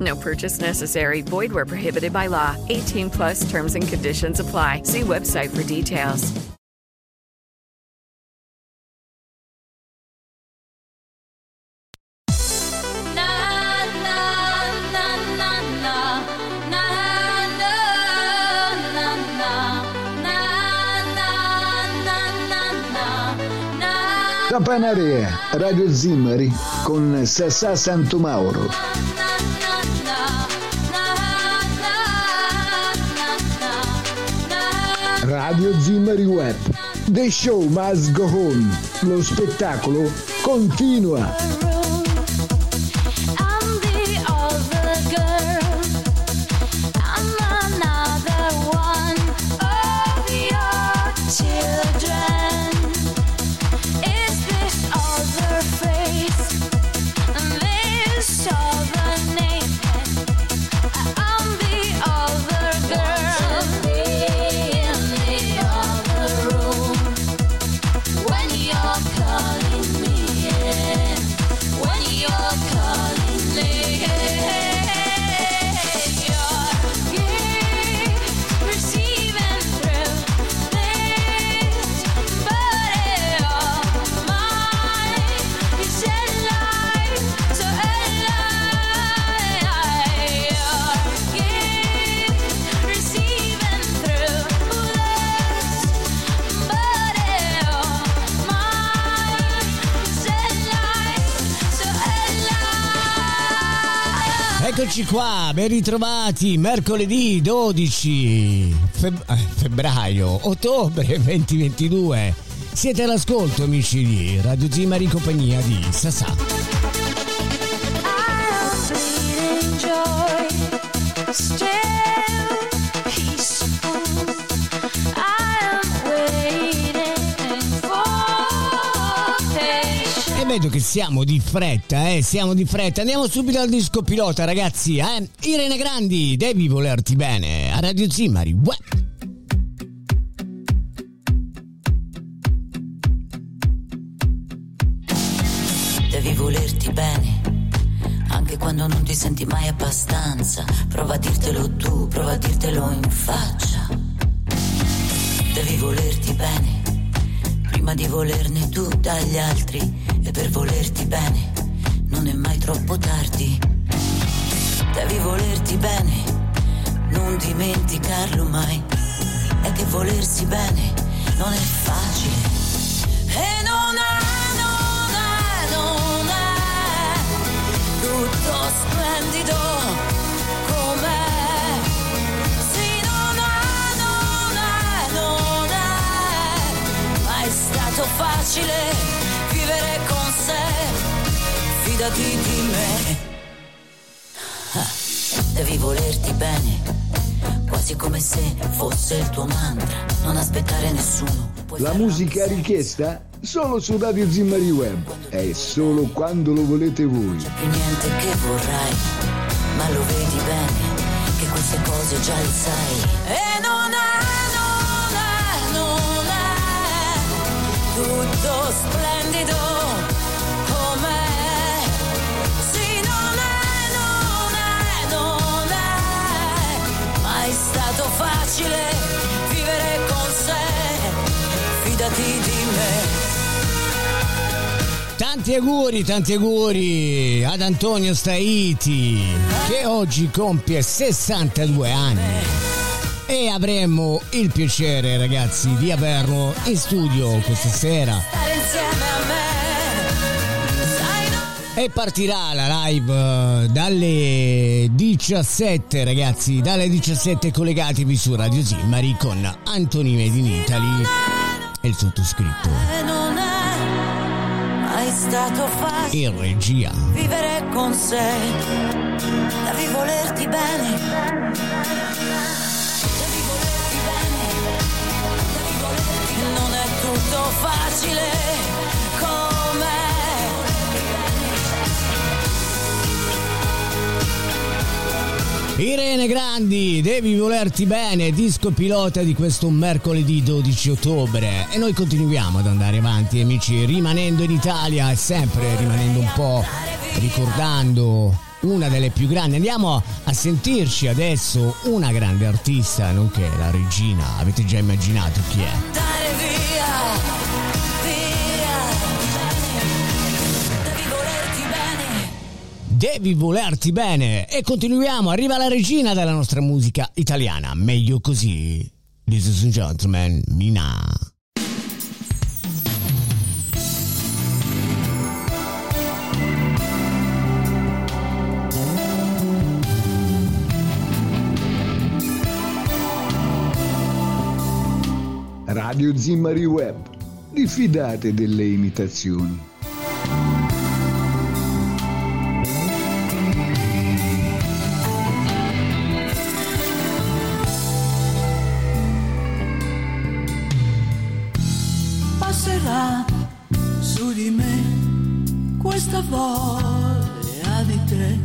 No purchase necessary. Void where prohibited by law. 18 plus terms and conditions apply. See website for details. Campanaria, Radio Zimmari con Sassà Santomauro. Radio Zimmari Web. The show must go on. Lo spettacolo continua. Ben ritrovati, mercoledì 12 feb- eh, febbraio, ottobre 2022. Siete all'ascolto amici di Radio Zimari compagnia di Sasà. Vedo che siamo di fretta, eh, siamo di fretta. Andiamo subito al disco pilota, ragazzi, eh. Irene Grandi, devi volerti bene, a Radio Zimari. Uè. Devi volerti bene, anche quando non ti senti mai abbastanza. Prova a dirtelo tu, prova a dirtelo in faccia. Devi volerti bene, prima di volerne tu dagli altri e per volerti bene non è mai troppo tardi. Devi volerti bene, non dimenticarlo mai. È che volersi bene non è facile. E non è, non è, non è tutto splendido com'è. Sì, non è, non è, non è mai stato facile vivere sé, fidati di me. Ah, devi volerti bene, quasi come se fosse il tuo mantra, non aspettare nessuno. La musica richiesta solo su Radio Zimmari Web è solo quando lo volete voi. C'è più niente che vorrai, ma lo vedi bene, che queste cose già le sai. E non è tutto splendido facile vivere con sé. Fidati di me. Tanti auguri, tanti auguri ad Antonio Staiti che oggi compie 62 anni. e avremmo il piacere ragazzi di averlo in studio questa sera e partirà la live eh, dalle 17 ragazzi dalle 17 collegatevi su Radio Zimmari con Anthony Made in Italy e il sottoscritto. Non è mai stato facile in regia. vivere con sé devi volerti bene. Devi volerti bene devi volerti non è tutto facile Irene Grandi, devi volerti bene, disco pilota di questo mercoledì 12 ottobre. E noi continuiamo ad andare avanti, amici, rimanendo in Italia e sempre rimanendo un po' ricordando una delle più grandi. Andiamo a sentirci adesso una grande artista, nonché la regina. Avete già immaginato chi è? Devi volerti bene. E continuiamo, arriva la regina della nostra musica italiana. Meglio così. Ladies and gentlemen, Mina. Radio Zimmari Web. Diffidate delle imitazioni. Questa voglia di te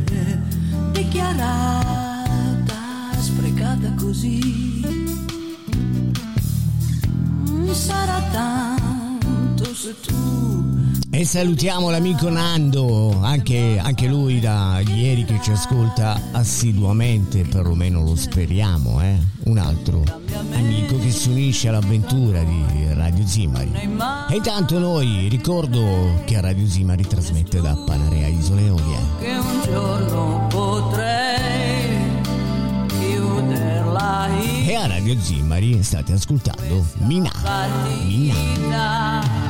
dichiarata, sprecata così. Sarà tanto se tu E salutiamo l'amico Nando, anche, anche lui da ieri che ci ascolta assiduamente, perlomeno lo speriamo, eh? Un altro amico che si unisce all'avventura di Radio Zimari. E intanto noi ricordo che Radio Zimari trasmette da Panarea Isole Eolie. che un giorno potrei chiuderla E a Radio Zimari state ascoltando Mina. Mina.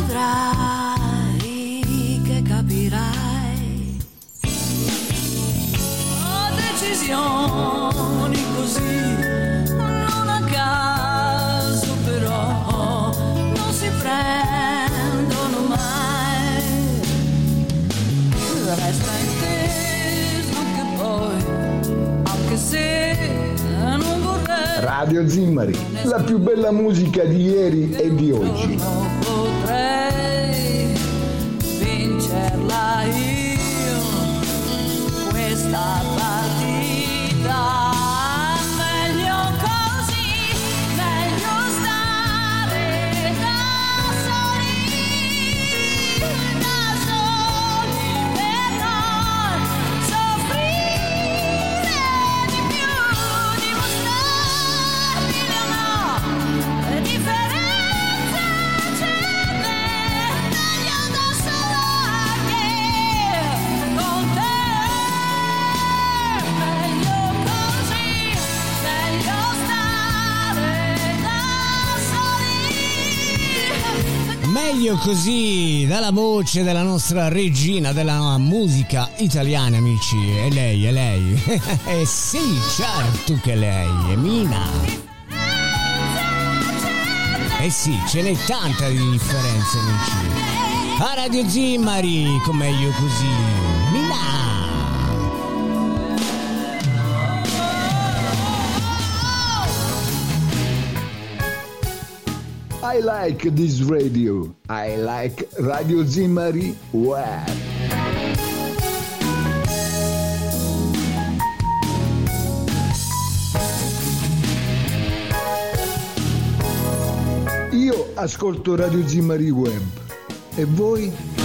vedrai che capirai. Ho decisioni così, non a caso però, non si prendono mai. Resta inteso che poi, anche se non vorrei, Radio Zimmari, la più bella musica di ieri e di oggi. Meglio così, dalla voce della nostra regina della musica italiana, amici. E lei, è lei. eh sì, certo che lei, è Mina. Eh sì, ce n'è tanta di differenza, amici. A Radio Zimmari, con meglio così. Mina. I like this radio. I like Radio Zimari Web. Io ascolto Radio Zimari Web. E voi?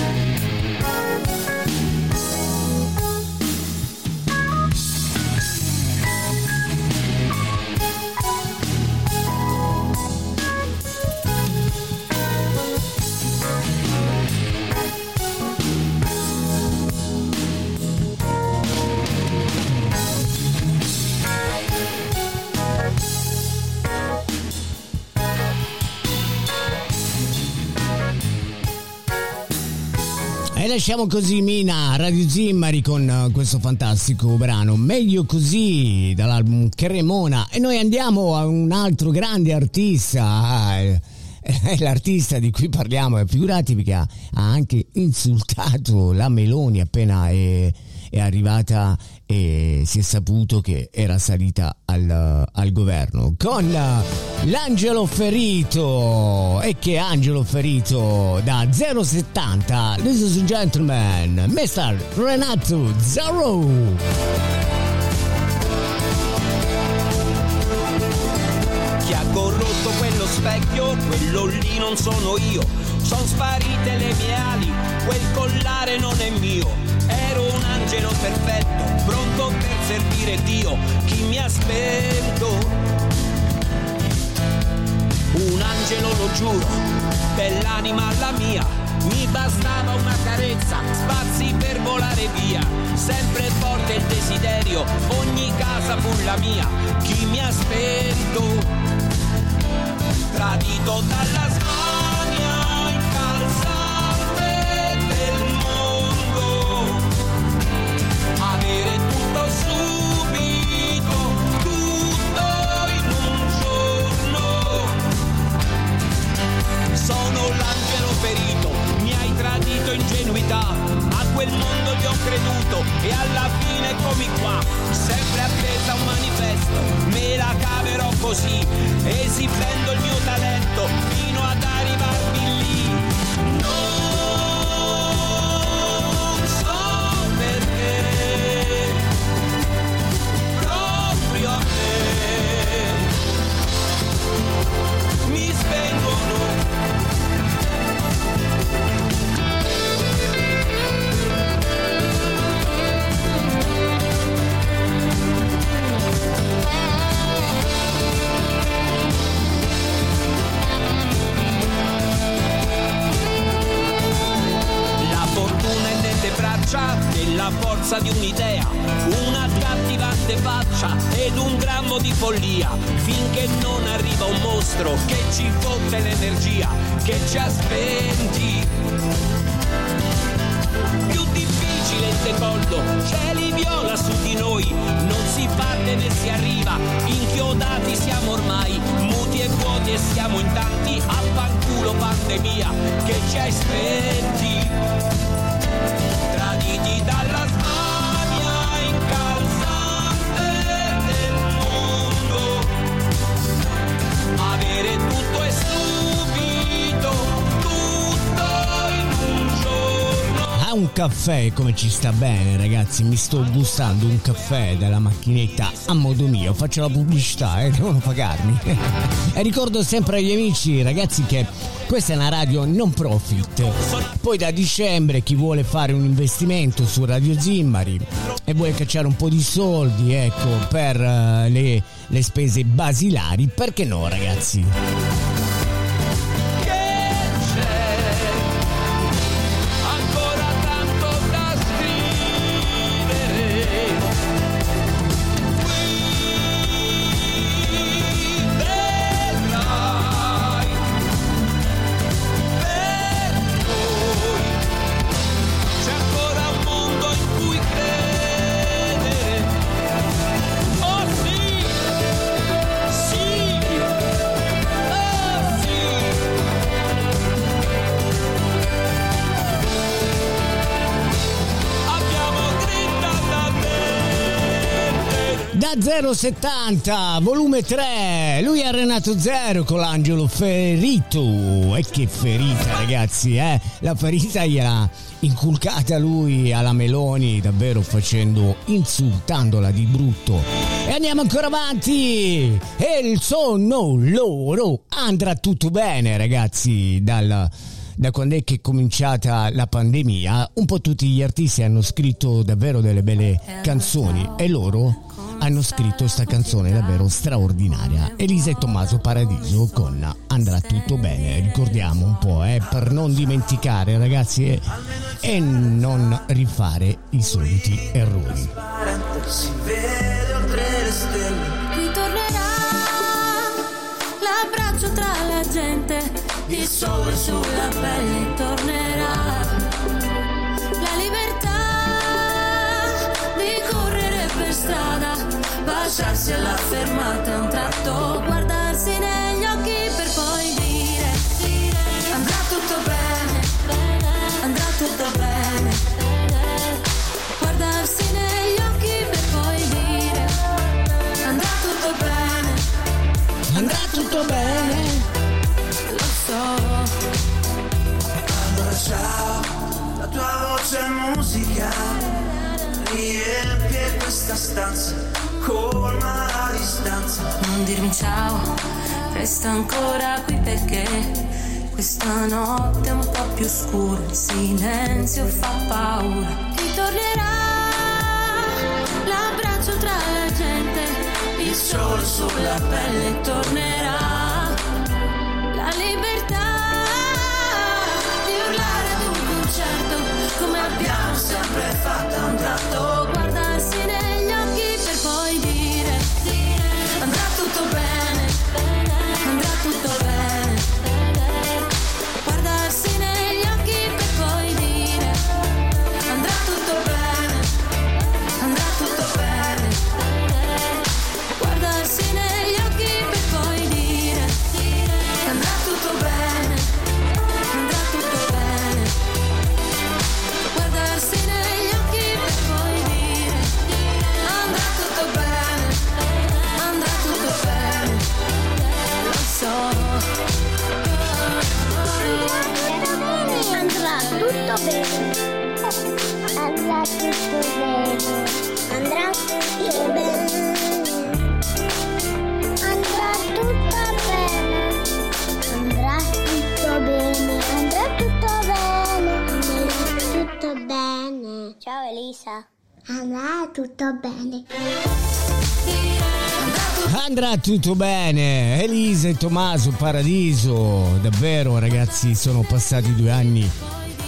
Lasciamo così Mina, Radio Zimmari con eh, questo fantastico brano. Meglio così dall'album Cremona. E noi andiamo a un altro grande artista. Eh, È l'artista di cui parliamo, e figuratevi che ha anche insultato la Meloni appena è, è arrivata e si è saputo che era salita al, al governo con l'angelo ferito e che angelo ferito da 070 ladies and gentlemen Mr. Renato Zaro Chi ha corrotto quello specchio, quello lì non sono io. Sono sparite le mie ali, quel collare non è mio. Angelo perfetto, pronto per servire Dio. Chi mi ha spento? Un angelo lo giuro, dell'anima alla mia. Mi bastava una carezza, spazi per volare via. Sempre forte il desiderio, ogni casa fu la mia. Chi mi ha spento? tradito dalla smania ferito, mi hai tradito ingenuità, a quel mondo gli ho creduto. E alla fine eccomi qua, sempre appesa a un manifesto, me la caverò così, esibendo il mio talento fino ad arrivarmi braccia della forza di un'idea, una cattivante faccia ed un grammo di follia, finché non arriva un mostro che ci fotte l'energia, che ci ha spenti. Più difficile il decollo, cieli viola su di noi, non si parte né si arriva, inchiodati siamo ormai, muti e vuoti e siamo in tanti, a fanculo pandemia, che ci hai spenti un caffè come ci sta bene ragazzi mi sto gustando un caffè dalla macchinetta. A modo mio faccio la pubblicità eh, devono pagarmi. E ricordo sempre agli amici ragazzi che questa è una radio non profit. Poi da dicembre chi vuole fare un investimento su Radio Zimmari e vuole cacciare un po' di soldi ecco per eh, le, le spese basilari perché no ragazzi 070, volume 3, lui è Renato Zero con l'angelo ferito. E che ferita ragazzi, eh? La ferita gliela inculcata lui alla Meloni, davvero facendo, insultandola di brutto. E andiamo ancora avanti! E il sonno loro andrà tutto bene ragazzi, dal da quando è che è cominciata la pandemia, un po' tutti gli artisti hanno scritto davvero delle belle canzoni e loro hanno scritto questa canzone davvero straordinaria. Elisa e Tommaso Paradiso con Andrà tutto bene, ricordiamo un po', eh, per non dimenticare ragazzi e, e non rifare i soliti errori. Ritornerà l'abbraccio tra la gente, il sole sulla pelle tornerà. Baciarsi alla fermata, un tratto, guardarsi negli occhi per poi dire, andrà tutto bene, andrà tutto bene. Guardarsi negli occhi per poi dire andrà tutto bene, Andrà tutto bene. lo so. Allora ciao, la tua voce è musica. Questa stanza, colma la distanza. Non dirmi ciao, resta ancora qui perché questa notte è un po' più scura, il silenzio fa paura. Ritornerà l'abbraccio tra la gente, il sole sulla pelle tornerà. Tutto bene. Andrà tutto bene. Andrà tutto bene. Andrà tutto bene. Andrà tutto bene. Andrà tutto bene. Ciao Elisa. Andrà tutto bene. Andrà tutto bene, Elisa e Tommaso Paradiso, davvero ragazzi sono passati due anni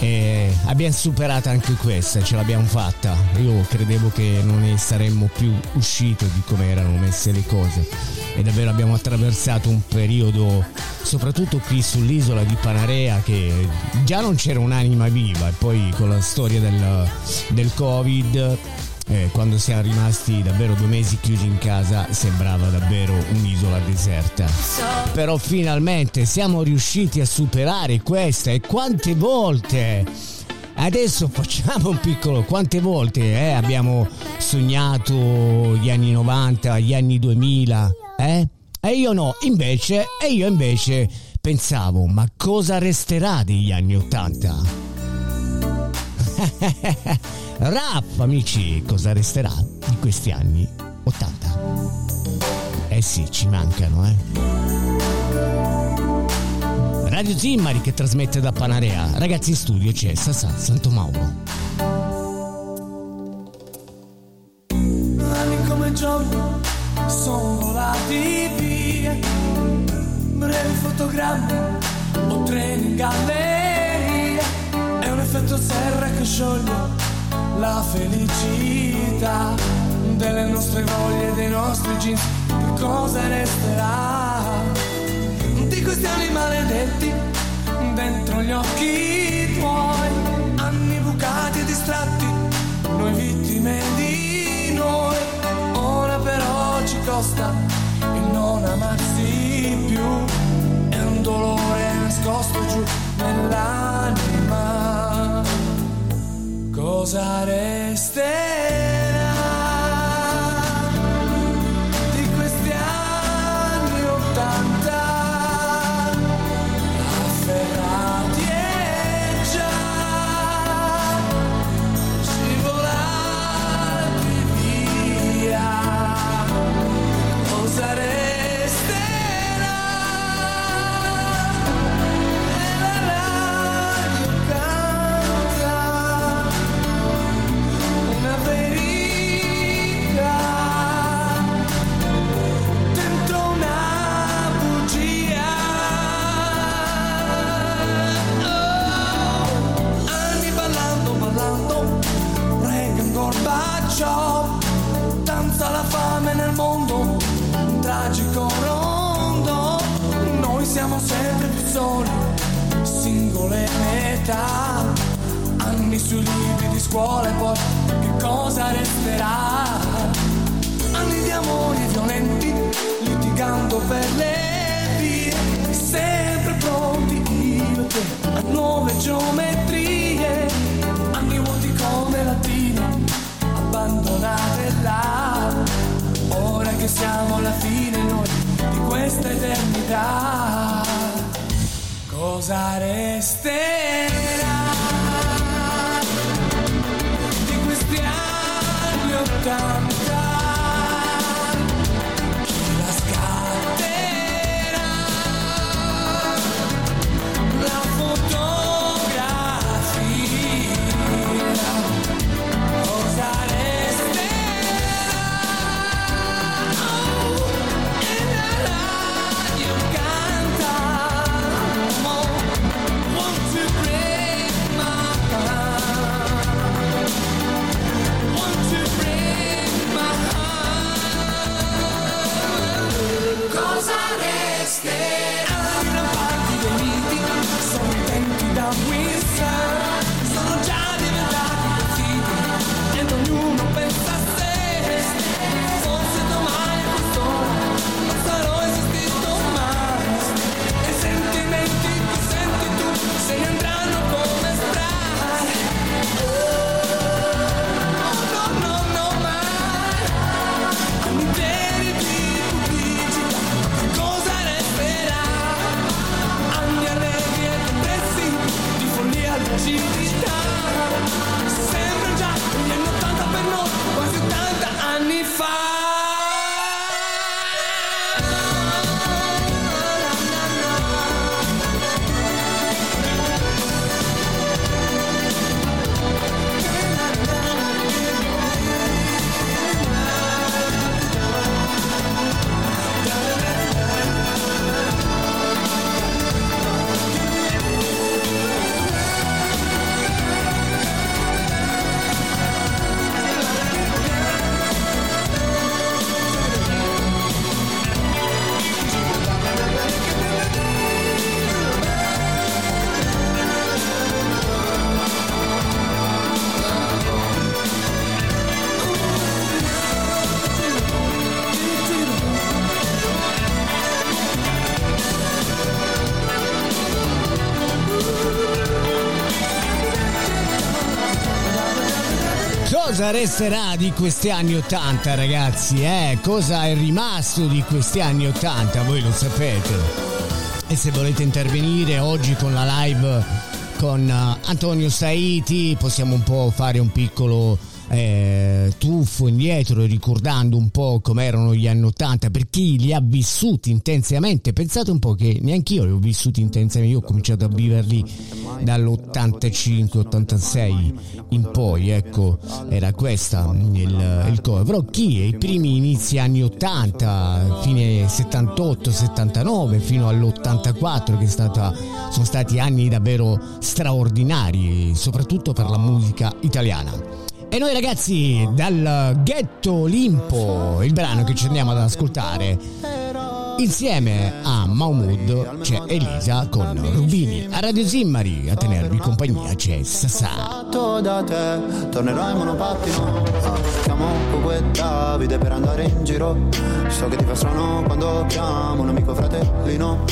e abbiamo superato anche questa, ce l'abbiamo fatta. Io credevo che non ne saremmo più usciti di come erano messe le cose e davvero abbiamo attraversato un periodo, soprattutto qui sull'isola di Panarea, che già non c'era un'anima viva e poi con la storia del, del Covid eh, quando siamo rimasti davvero due mesi chiusi in casa sembrava davvero un'isola deserta. Però finalmente siamo riusciti a superare questa e quante volte Adesso facciamo un piccolo, quante volte eh, abbiamo sognato gli anni 90, gli anni 2000, eh? E io no, invece, e io invece pensavo, ma cosa resterà degli anni 80? Raff, amici, cosa resterà di questi anni 80? Eh sì, ci mancano, eh. Radio Zimmari che trasmette da Panarea. Ragazzi in studio c'è Sasà Santo Mauro. Anni come giorni sono volati via. Brevi fotogrammi o treni in galleria. È un effetto serra che scioglie la felicità delle nostre voglie, dei nostri jeans. Che cosa resterà di questi anni maledetti dentro gli occhi tuoi? Anni bucati e distratti, noi vittime di noi. Ora però ci costa il non amarsi più. È un dolore nascosto giù nell'anima. Cosa resterà? Cosa resterà di questi anni 80 ragazzi? Eh? Cosa è rimasto di questi anni 80? Voi lo sapete. E se volete intervenire oggi con la live con eh, Antonio Saiti possiamo un po' fare un piccolo eh, tuffo indietro ricordando un po' com'erano gli anni 80 per chi li ha vissuti intensamente. Pensate un po' che neanche io li ho vissuti intensamente io ho cominciato a viverli dall'85-86 in poi ecco era questa il, il co- però chi è i primi inizi anni 80 fine 78-79 fino all'84 che è stata, sono stati anni davvero straordinari soprattutto per la musica italiana e noi ragazzi dal Ghetto Olimpo, il brano che ci andiamo ad ascoltare, insieme a Mahmood c'è Elisa con Rubini. A Radio Zimmari a tenervi compagnia c'è Sassà. da te tornerò in monopattino chiamo Coco e Davide per andare in giro so che ti fa strano quando chiamo un amico fratellino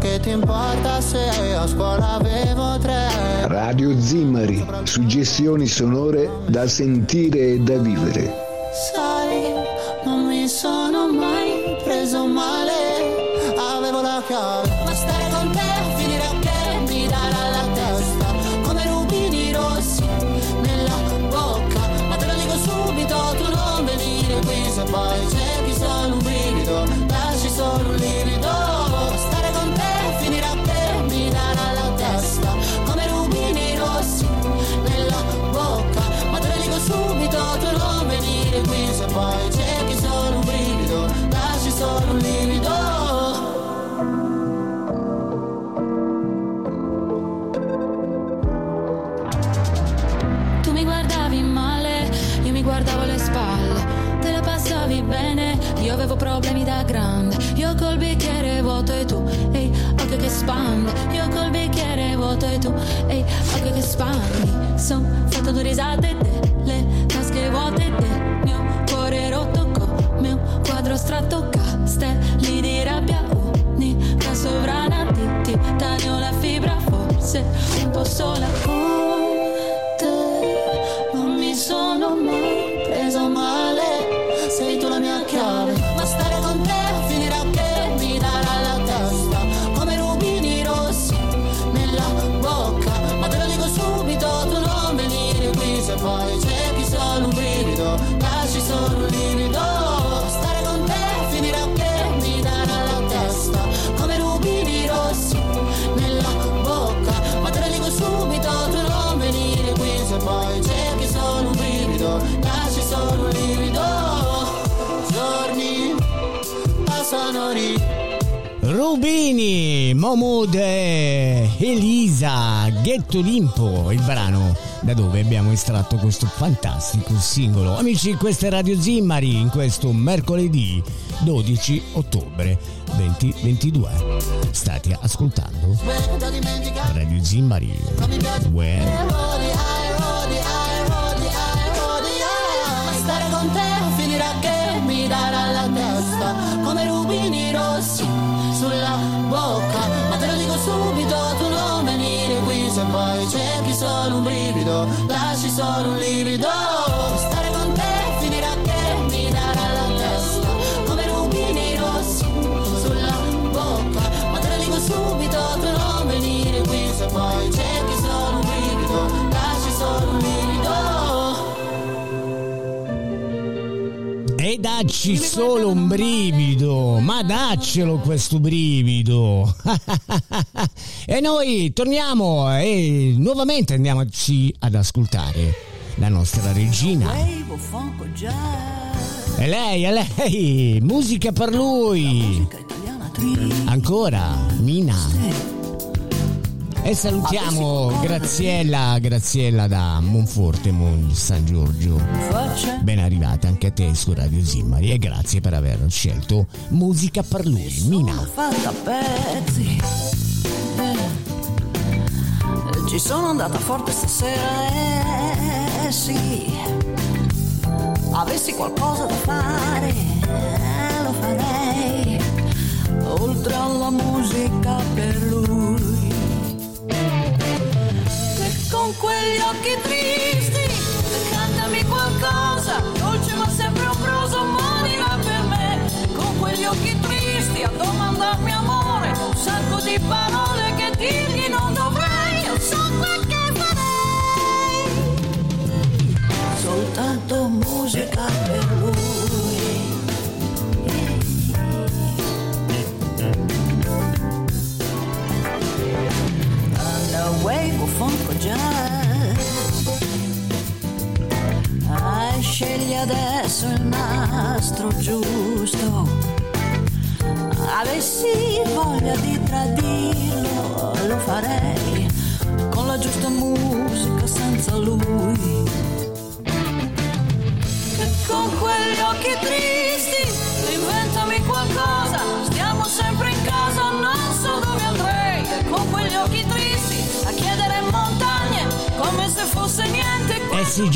che ti importa se a scuola avevo tre? Radio Zimmari, suggestioni sonore da sentire e da vivere. sai non mi sono mai preso male. Avevo la chiave. Ma stare con te finire a che mi darà la testa come rubini rossi nella bocca. Ma te lo dico subito tu non venire qui se poi brano da dove abbiamo estratto questo fantastico singolo. Amici, questa è Radio Zimmari in questo mercoledì 12 ottobre 2022. State ascoltando Radio Zimmari. Where? Darà la testa come rubini rossi sulla bocca poi cerchi solo un brivido lasci solo un livido dacci solo un brivido, ma daccelo questo brivido. e noi torniamo e nuovamente andiamoci ad ascoltare la nostra regina. E lei, è lei, musica per lui. Ancora, Mina. E salutiamo Graziella, Graziella da Monforte, Mon San Giorgio. Ben arrivata anche a te su Radio Zimmari e grazie per aver scelto musica per lui, Mina. fatta pezzi. Ci sono andata forte stasera, eh sì. Avessi qualcosa da fare, eh, lo farei. Oltre alla musica per lui. Con quegli occhi tristi, cantami qualcosa,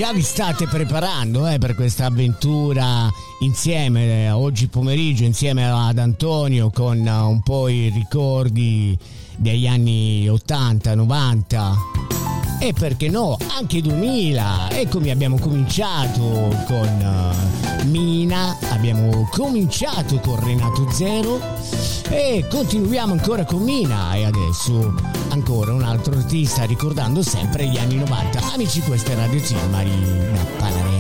già vi state preparando eh, per questa avventura insieme, eh, oggi pomeriggio insieme ad Antonio con eh, un po' i ricordi degli anni 80, 90 e perché no, anche 2000. Eccomi, abbiamo cominciato con eh, Mina, abbiamo cominciato con Renato Zero e continuiamo ancora con Mina e adesso ancora un altro artista ricordando sempre gli anni 90. Amici, questa è Radio Zimmari da Panarea.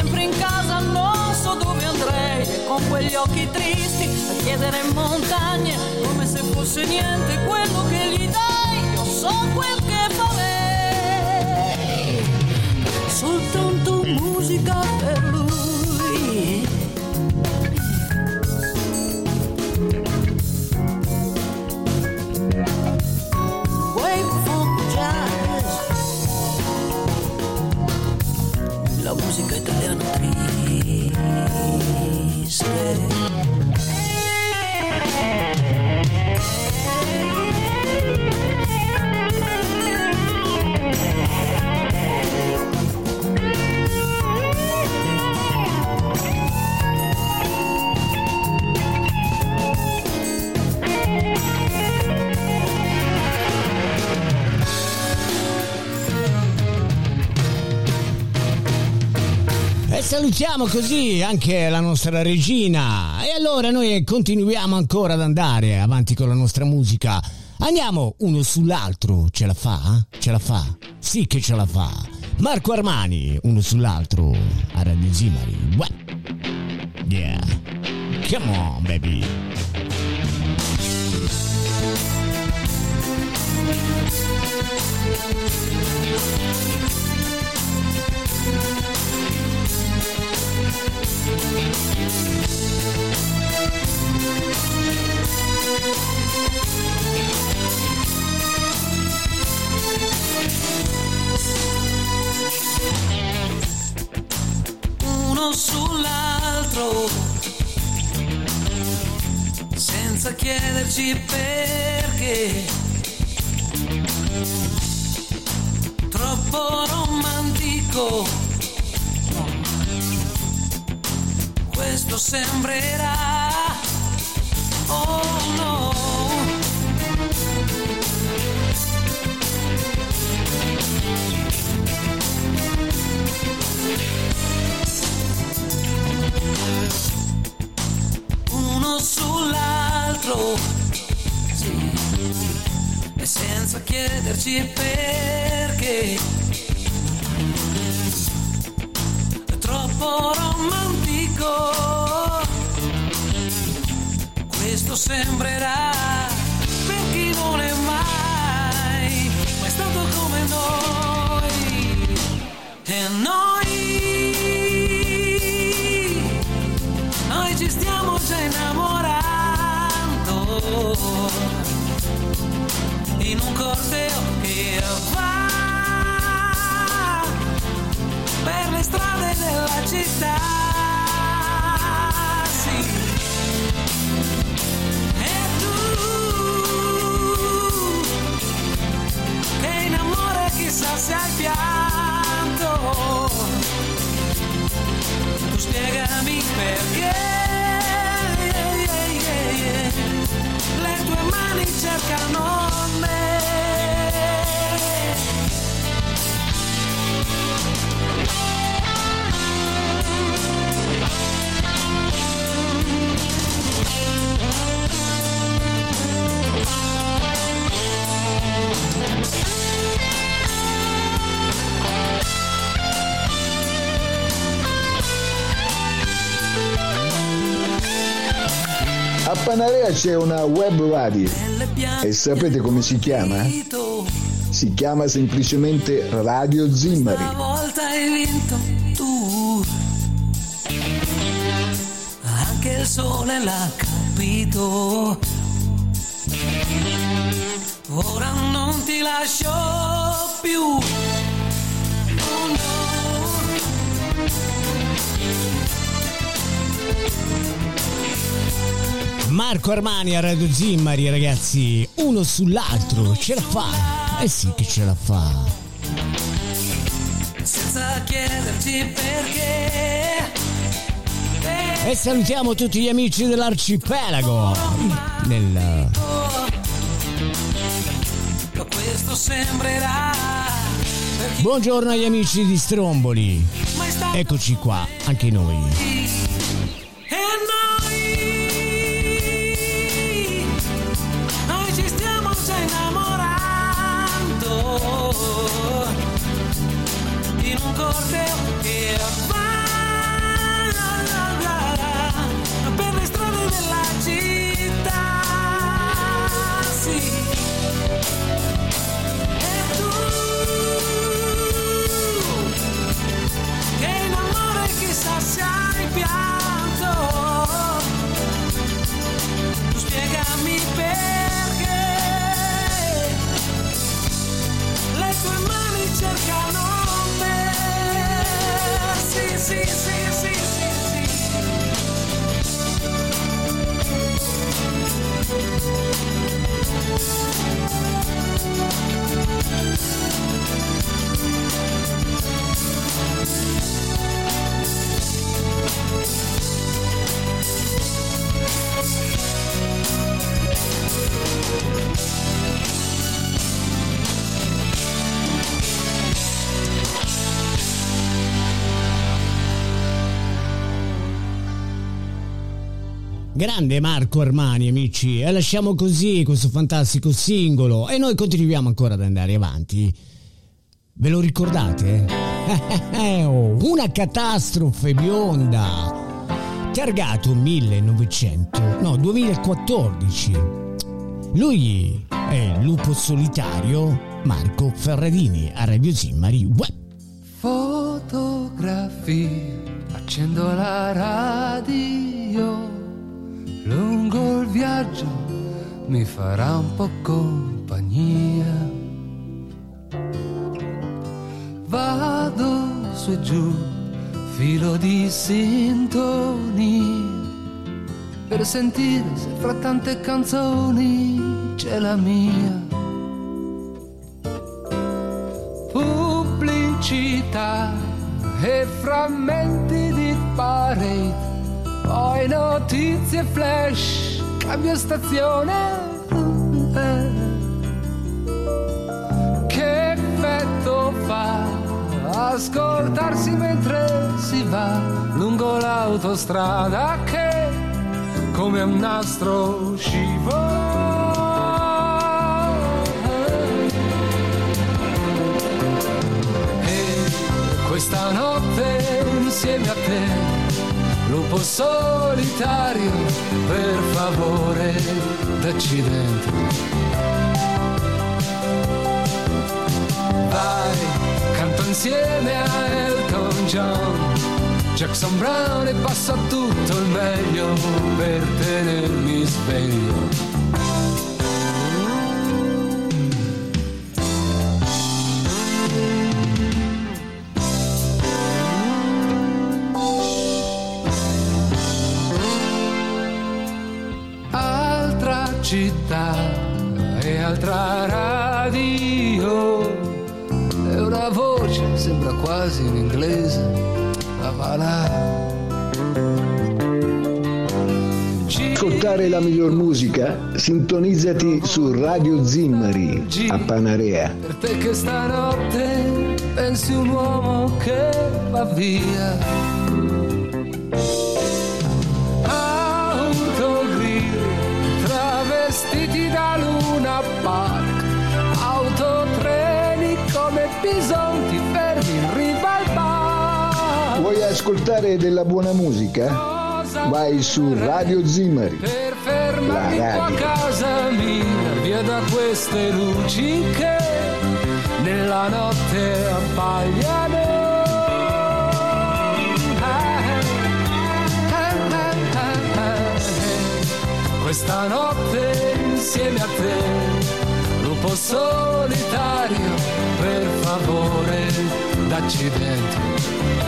Sempre in casa non so dove andrei. Con quegli occhi tristi a chiedere montagne come se fosse niente quello che gli dai. Io so quel che farei. Soltanto musica per lui. Musica italiana triste. E salutiamo così anche la nostra regina. E allora noi continuiamo ancora ad andare avanti con la nostra musica. Andiamo uno sull'altro. Ce la fa? Ce la fa? Sì che ce la fa. Marco Armani, uno sull'altro. A Radio Zimari. Yeah. Come on, baby. Uno sull'altro senza chiederci perché. Troppo romantico questo sembrerà. Oh no. Uno sull'altro. Sì. e senza chiederci perché. È troppo romantico questo sembrerà per chi non è mai mai stato come noi e noi noi ci stiamo già innamorando in un corteo che va per le strade della città. Tu spiegami perché le c'è una web radio e sapete come si chiama? Si chiama semplicemente Radio Zimmari. Stavolta hai vinto tu. Anche il sole l'ha capito. Ora non ti lascio più. Marco Armani a Radio Zimmari, ragazzi. Uno sull'altro. Ce la fa. Eh sì che ce la fa. senza chiederci perché. E salutiamo tutti gli amici dell'arcipelago. Nel... Questo sembrerà Buongiorno agli amici di Stromboli. Eccoci qua, anche noi. Grande Marco Armani, amici, e lasciamo così questo fantastico singolo e noi continuiamo ancora ad andare avanti. Ve lo ricordate? Oh, una catastrofe bionda. Targato 1900, no, 2014. Lui è il lupo solitario Marco Ferradini a Radio Zimmari Web. Fotografie, accendo la radio, viaggio mi farà un po' compagnia. Vado su e giù, filo di sintonia, per sentire se fra tante canzoni c'è la mia. Pubblicità e frammenti di parade, poi notizie flash, cambio stazione. Che effetto fa ascoltarsi mentre si va lungo l'autostrada che come un nastro scivola. Questa notte insieme a te, lupo solitario, per favore, dacci dentro. Vai, canto insieme a Elton John, Jackson Brown e passa tutto il meglio per tenermi sveglio. Quasi in inglese ma va là Ascoltare la miglior musica? Sintonizzati su Radio Zimmari a Panarea. per te che stanotte pensi un uomo che va via autogrill travestiti da luna park autotreni come bisonti Vuoi ascoltare della buona musica? Vai su Radio Zimmari. per La fermarmi qua a casa mia via da queste luci che nella notte abbagliano questa notte insieme a te lupo solitario per favore dacci dentro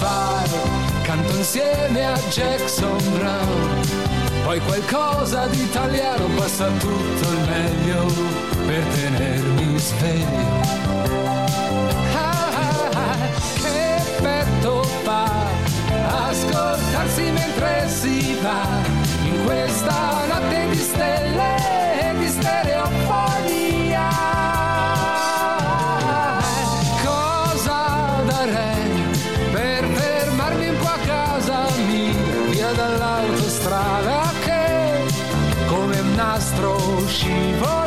vai, canto insieme a Jackson Brown. Poi qualcosa di italiano passa tutto il meglio per tenermi sveglio. Ah, ah, ah, che effetto fa ascoltarsi mentre si va in questa notte di stelle nastro scivola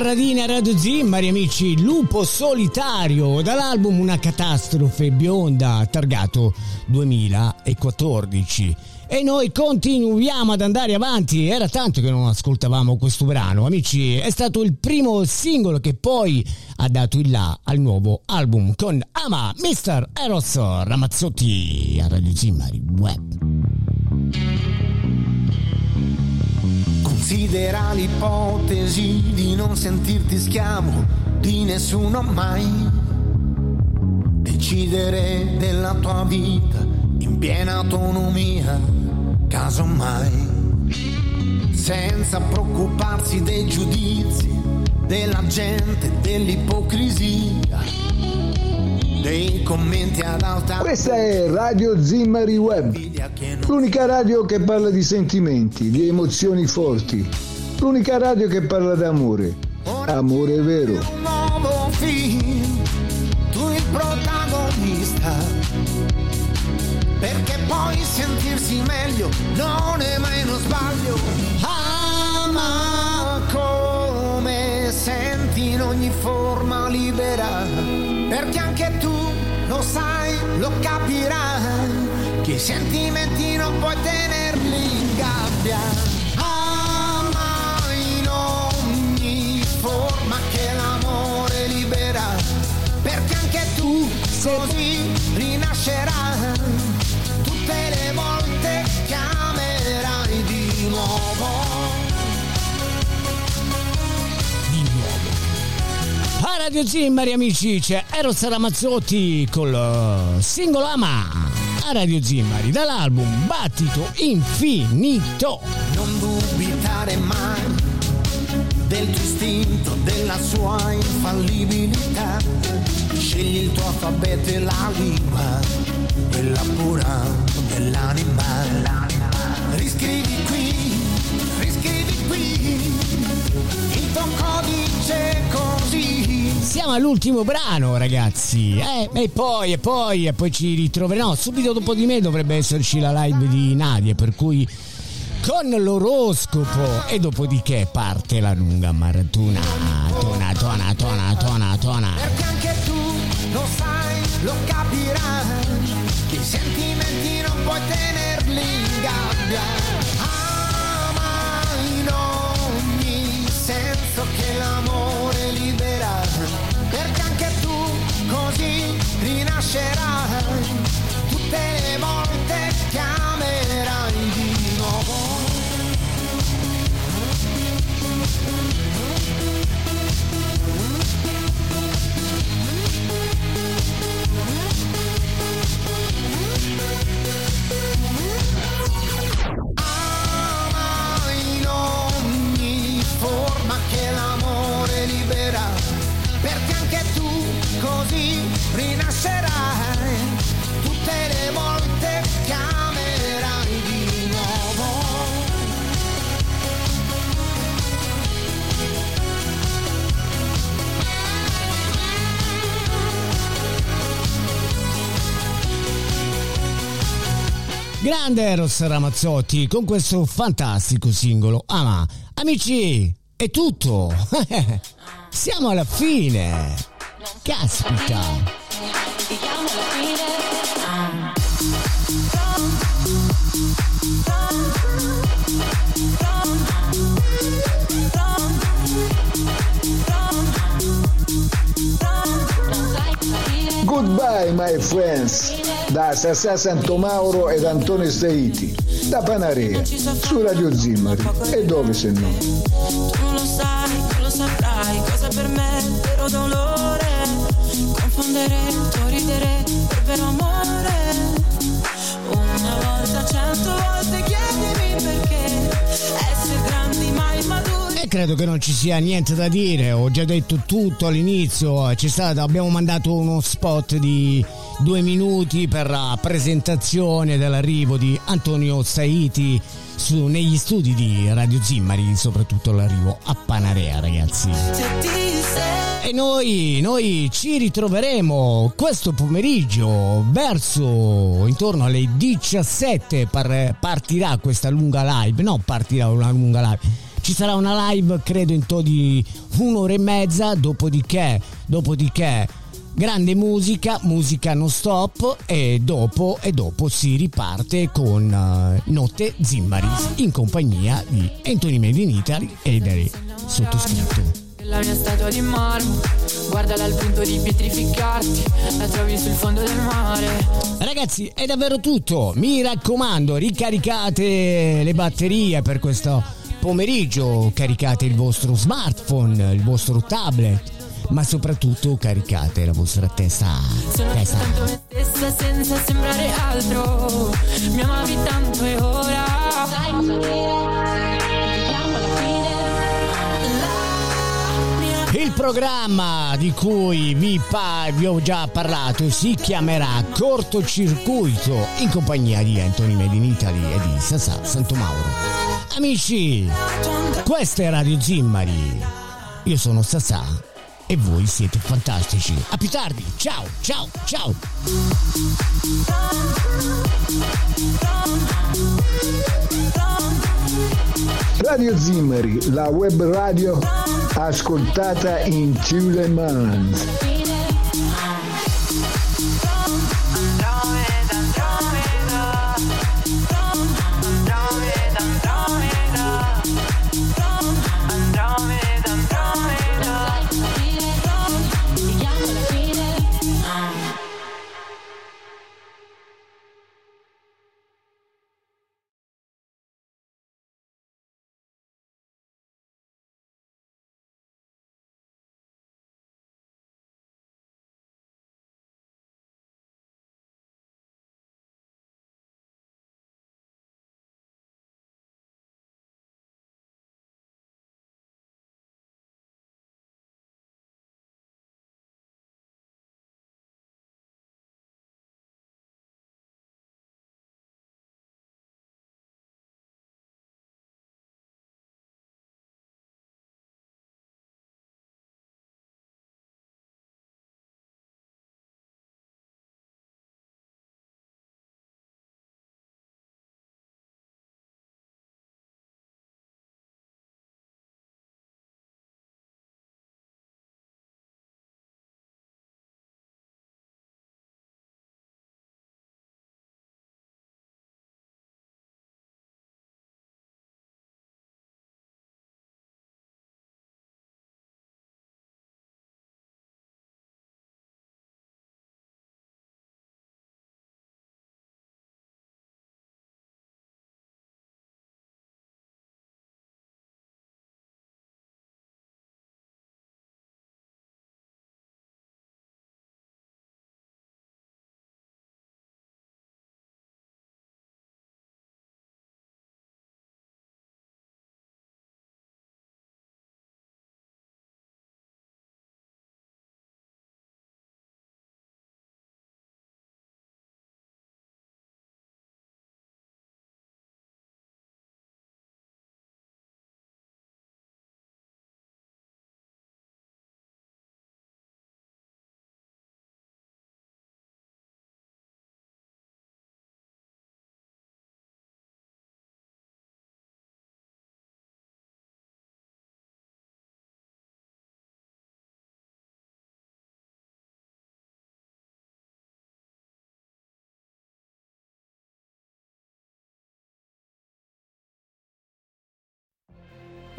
Marco Ferradini a Radio Zimmari, amici, Lupo Solitario, dall'album Una catastrofe bionda, targato 2014. E noi continuiamo ad andare avanti, era tanto che non ascoltavamo questo brano, amici, è stato il primo singolo che poi ha dato il là al nuovo album con Ama Mr. Eros Ramazzotti a Radio Zimmari Web. Considera l'ipotesi di non sentirti schiavo di nessuno mai. Decidere della tua vita in piena autonomia, casomai. Senza preoccuparsi dei giudizi della gente, dell'ipocrisia dei commenti ad alta Questa è Radio Zimmari Web, l'unica radio che parla di sentimenti, di emozioni forti, l'unica radio che parla d'amore, amore vero. Un nuovo film, tu il protagonista, perché poi sentirsi meglio non è mai uno sbaglio. Ama come senti in ogni forma libera, perché anche tu lo sai, lo capirai, che i sentimenti non puoi tenerli in gabbia. Ama in ogni forma che l'amore libera, perché anche tu così rinascerai, tutte le volte A Radio Zimmari amici c'è Eros Ramazzotti col eh, singolo Ama a Radio Zimmari dall'album Battito Infinito. Non dubitare mai del tuo istinto, della sua infallibilità. Scegli il tuo alfabeto e la lingua, quella pura dell'anima. Riscrivi qui, riscrivi qui, il tuo codice così. Siamo all'ultimo brano ragazzi eh? e poi e poi e poi ci ritroveremo subito dopo di me dovrebbe esserci la live di Nadia per cui con l'oroscopo e dopodiché parte la lunga maratona tona tona tona tona tona Perché anche tu lo sai, lo capirai, che i sentimenti non puoi tenerli in gabbia. Senso che grande Eros Ramazzotti con questo fantastico singolo. Ama amici è tutto. Siamo alla fine. Caspita. Goodbye my friends da Sassà Santomauro ed Antonio Staiti da Panarea su Radio Zimmari e dove se no Tu lo sai, non lo saprai cosa per me vero dolore. Confondere, sorridere per vero amore. Una volta, cento volte credo che non ci sia niente da dire, ho già detto tutto all'inizio, c'è stato, abbiamo mandato uno spot di due minuti per la presentazione dell'arrivo di Antonio Saiti su- negli studi di Radio Zimmari, soprattutto l'arrivo a Panarea ragazzi. E noi, noi ci ritroveremo questo pomeriggio verso intorno alle 17 par- partirà questa lunga live, no partirà una lunga live, Ci sarà una live, credo, in to di un'ora e mezza, dopodiché, dopodiché grande musica, musica non stop e dopo, e dopo si riparte con uh, Notte Zimmaris in compagnia di Anthony Made in Italy e del sottoscritto. La mia statua di marmo, guardala al punto di pietrificarti, la trovi sul fondo del mare. Ragazzi, è davvero tutto. Mi raccomando, ricaricate le batterie per questo pomeriggio, caricate il vostro smartphone, il vostro tablet, ma soprattutto caricate la vostra testa. Sono testa. stessa senza sembrare altro. Mi amavi tanto e ora. Sai cosa dire? Il programma di cui vi, pa- vi ho già parlato si chiamerà Cortocircuito in compagnia di Anthony Made in Italy e di Sasà Santomauro. Amici, questa è Radio Zimmari. Io sono Sasà e voi siete fantastici. A più tardi, ciao, ciao, ciao. Radio Zimmari, la web radio ascoltata in tout